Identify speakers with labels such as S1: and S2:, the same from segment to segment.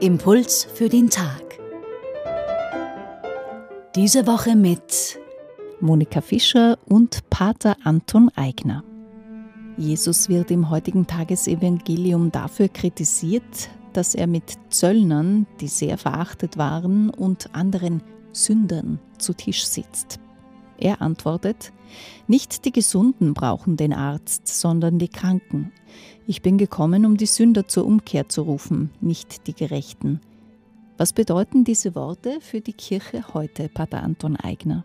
S1: Impuls für den Tag. Diese Woche mit
S2: Monika Fischer und Pater Anton Eigner. Jesus wird im heutigen Tagesevangelium dafür kritisiert, dass er mit Zöllnern, die sehr verachtet waren, und anderen Sündern zu Tisch sitzt. Er antwortet, nicht die Gesunden brauchen den Arzt, sondern die Kranken. Ich bin gekommen, um die Sünder zur Umkehr zu rufen, nicht die Gerechten. Was bedeuten diese Worte für die Kirche heute, Pater Anton Eigner?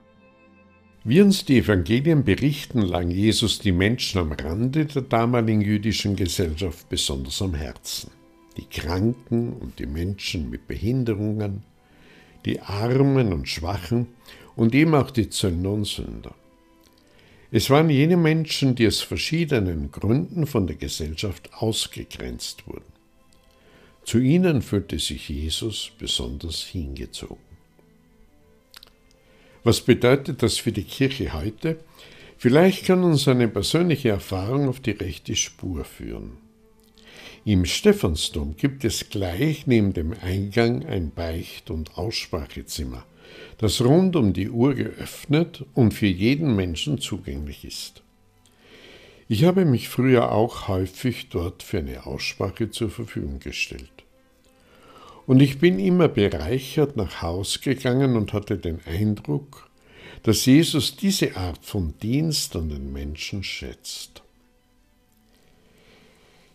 S3: Wie uns die Evangelien berichten, lag Jesus die Menschen am Rande der damaligen jüdischen Gesellschaft besonders am Herzen. Die Kranken und die Menschen mit Behinderungen, die Armen und Schwachen und eben auch die Zöllner und Sünder. Es waren jene Menschen, die aus verschiedenen Gründen von der Gesellschaft ausgegrenzt wurden. Zu ihnen fühlte sich Jesus besonders hingezogen. Was bedeutet das für die Kirche heute? Vielleicht kann uns eine persönliche Erfahrung auf die rechte Spur führen. Im Stephansdom gibt es gleich neben dem Eingang ein Beicht- und Aussprachezimmer, das rund um die Uhr geöffnet und für jeden Menschen zugänglich ist. Ich habe mich früher auch häufig dort für eine Aussprache zur Verfügung gestellt. Und ich bin immer bereichert nach Haus gegangen und hatte den Eindruck, dass Jesus diese Art von Dienst an den Menschen schätzt.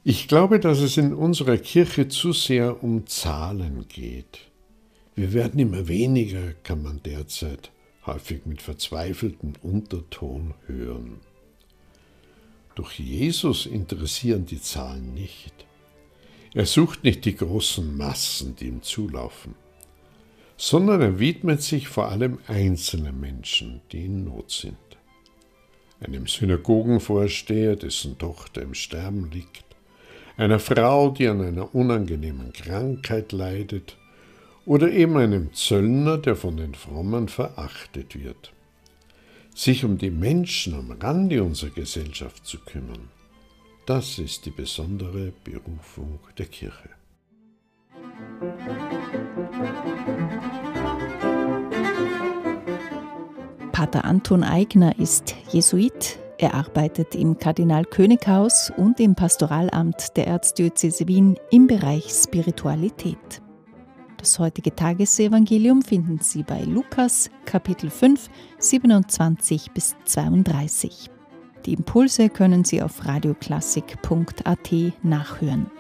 S3: Ich glaube, dass es in unserer Kirche zu sehr um Zahlen geht. Wir werden immer weniger, kann man derzeit häufig mit verzweifeltem Unterton hören. Doch Jesus interessieren die Zahlen nicht. Er sucht nicht die großen Massen, die ihm zulaufen, sondern er widmet sich vor allem einzelnen Menschen, die in Not sind. Einem Synagogenvorsteher, dessen Tochter im Sterben liegt, einer Frau, die an einer unangenehmen Krankheit leidet, oder eben einem Zöllner, der von den Frommen verachtet wird. Sich um die Menschen am Rande unserer Gesellschaft zu kümmern, das ist die besondere Berufung der Kirche.
S2: Pater Anton Eigner ist Jesuit. Er arbeitet im Kardinal-König-Haus und im Pastoralamt der Erzdiözese Wien im Bereich Spiritualität. Das heutige Tagesevangelium finden Sie bei Lukas Kapitel 5, 27 bis 32. Die Impulse können Sie auf radioklassik.at nachhören.